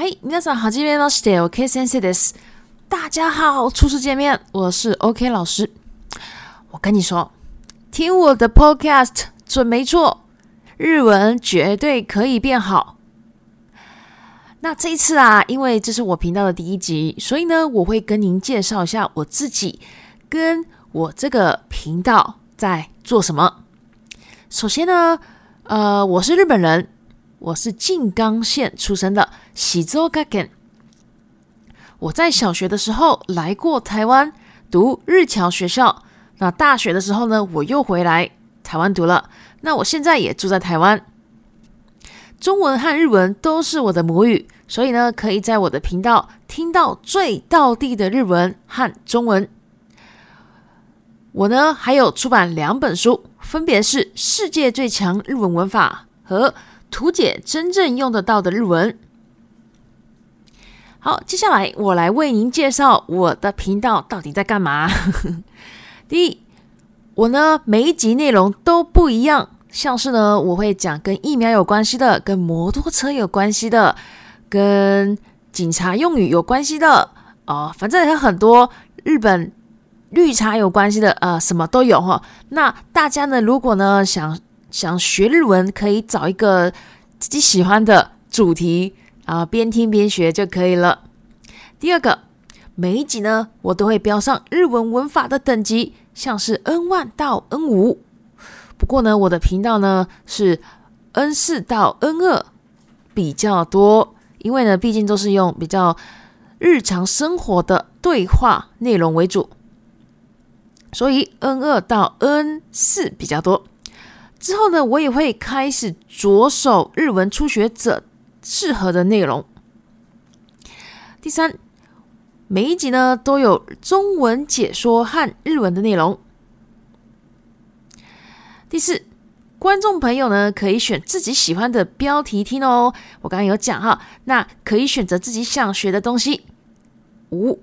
嗨，你好，这边呢，Stay OK Sensei，大家好，初次见面，我是 OK 老师。我跟你说，听我的 Podcast 准没错，日文绝对可以变好。那这一次啊，因为这是我频道的第一集，所以呢，我会跟您介绍一下我自己，跟我这个频道在做什么。首先呢，呃，我是日本人。我是静冈县出生的喜州加健。我在小学的时候来过台湾读日侨学校，那大学的时候呢，我又回来台湾读了。那我现在也住在台湾，中文和日文都是我的母语，所以呢，可以在我的频道听到最地的日文和中文。我呢，还有出版两本书，分别是《世界最强日文文法》和。图解真正用得到的日文。好，接下来我来为您介绍我的频道到底在干嘛。第一，我呢每一集内容都不一样，像是呢我会讲跟疫苗有关系的，跟摩托车有关系的，跟警察用语有关系的，哦，反正还有很多日本绿茶有关系的，呃，什么都有哈。那大家呢，如果呢想想学日文，可以找一个自己喜欢的主题啊，边听边学就可以了。第二个，每一集呢，我都会标上日文文法的等级，像是 N 万到 N 五。不过呢，我的频道呢是 N 四到 N 二比较多，因为呢，毕竟都是用比较日常生活的对话内容为主，所以 N 二到 N 四比较多。之后呢，我也会开始着手日文初学者适合的内容。第三，每一集呢都有中文解说和日文的内容。第四，观众朋友呢可以选自己喜欢的标题听哦。我刚刚有讲哈，那可以选择自己想学的东西。五，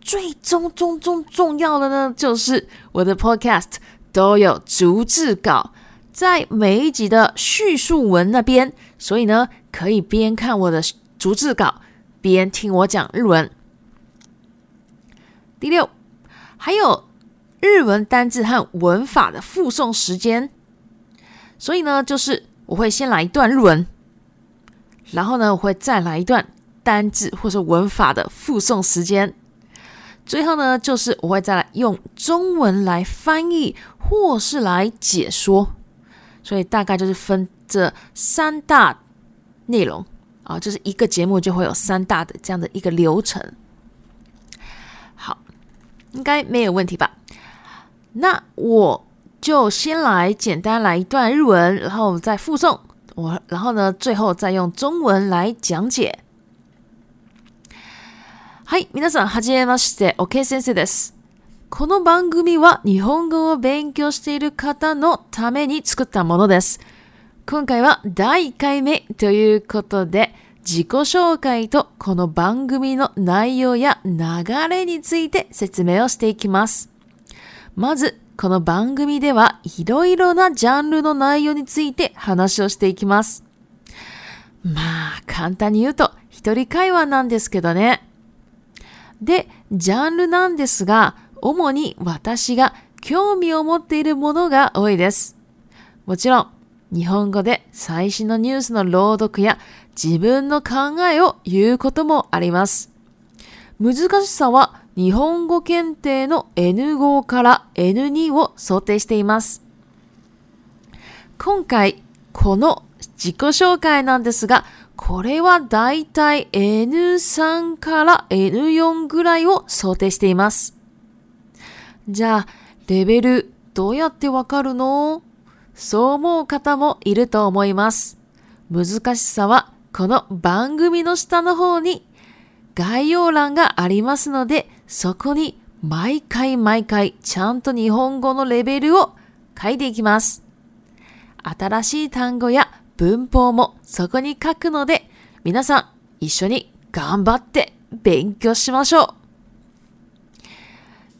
最终重重重要的呢，就是我的 podcast 都有逐字稿。在每一集的叙述文那边，所以呢，可以边看我的逐字稿，边听我讲日文。第六，还有日文单字和文法的附送时间。所以呢，就是我会先来一段日文，然后呢，我会再来一段单字或是文法的附送时间，最后呢，就是我会再来用中文来翻译或是来解说。所以大概就是分这三大内容啊，就是一个节目就会有三大的这样的一个流程。好，应该没有问题吧？那我就先来简单来一段日文，然后再附送我，然后呢，最后再用中文来讲解。嗨，i 皆さん、じめまして、O.K. 先生です。この番組は日本語を勉強している方のために作ったものです。今回は第1回目ということで、自己紹介とこの番組の内容や流れについて説明をしていきます。まず、この番組ではいろいろなジャンルの内容について話をしていきます。まあ、簡単に言うと、一人会話なんですけどね。で、ジャンルなんですが、主に私が興味を持っているものが多いです。もちろん、日本語で最新のニュースの朗読や自分の考えを言うこともあります。難しさは日本語検定の N5 から N2 を想定しています。今回、この自己紹介なんですが、これはだいたい N3 から N4 ぐらいを想定しています。じゃあ、レベルどうやってわかるのそう思う方もいると思います。難しさはこの番組の下の方に概要欄がありますので、そこに毎回毎回ちゃんと日本語のレベルを書いていきます。新しい単語や文法もそこに書くので、皆さん一緒に頑張って勉強しましょう。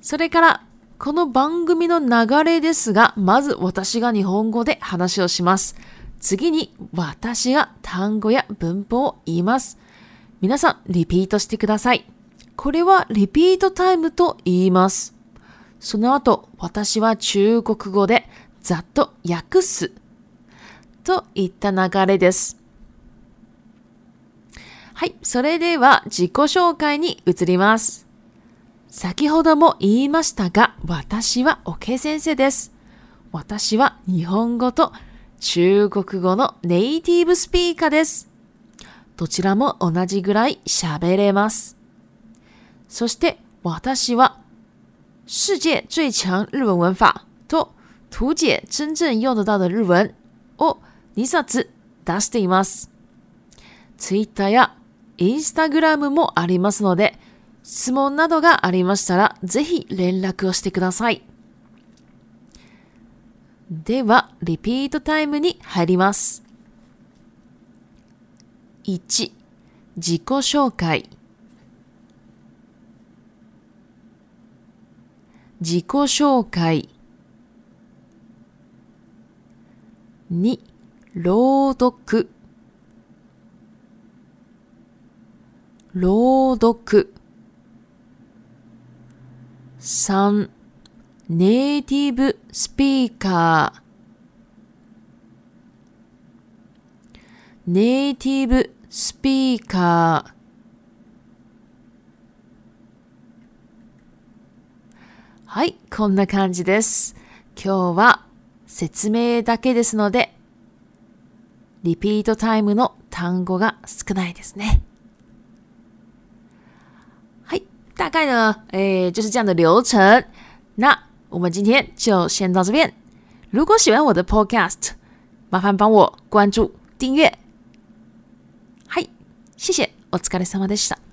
それからこの番組の流れですが、まず私が日本語で話をします。次に私が単語や文法を言います。皆さん、リピートしてください。これはリピートタイムと言います。その後、私は中国語でざっと訳すといった流れです。はい、それでは自己紹介に移ります。先ほども言いましたが、私はおけ先生です。私は日本語と中国語のネイティブスピーカーです。どちらも同じぐらい喋れます。そして私は世界最強日本文法と图解真正用得到的日文を2冊出しています。Twitter や Instagram もありますので、質問などがありましたら、ぜひ連絡をしてください。では、リピートタイムに入ります。1、自己紹介。自己紹介。2、朗読。朗読。3ネイティブスピーカーネイティブスピーカーはい、こんな感じです。今日は説明だけですので、リピートタイムの単語が少ないですね。大概呢，哎，就是这样的流程。那我们今天就先到这边。如果喜欢我的 podcast，麻烦帮我关注订阅。嗨，谢谢。お t s 様でした。s m h i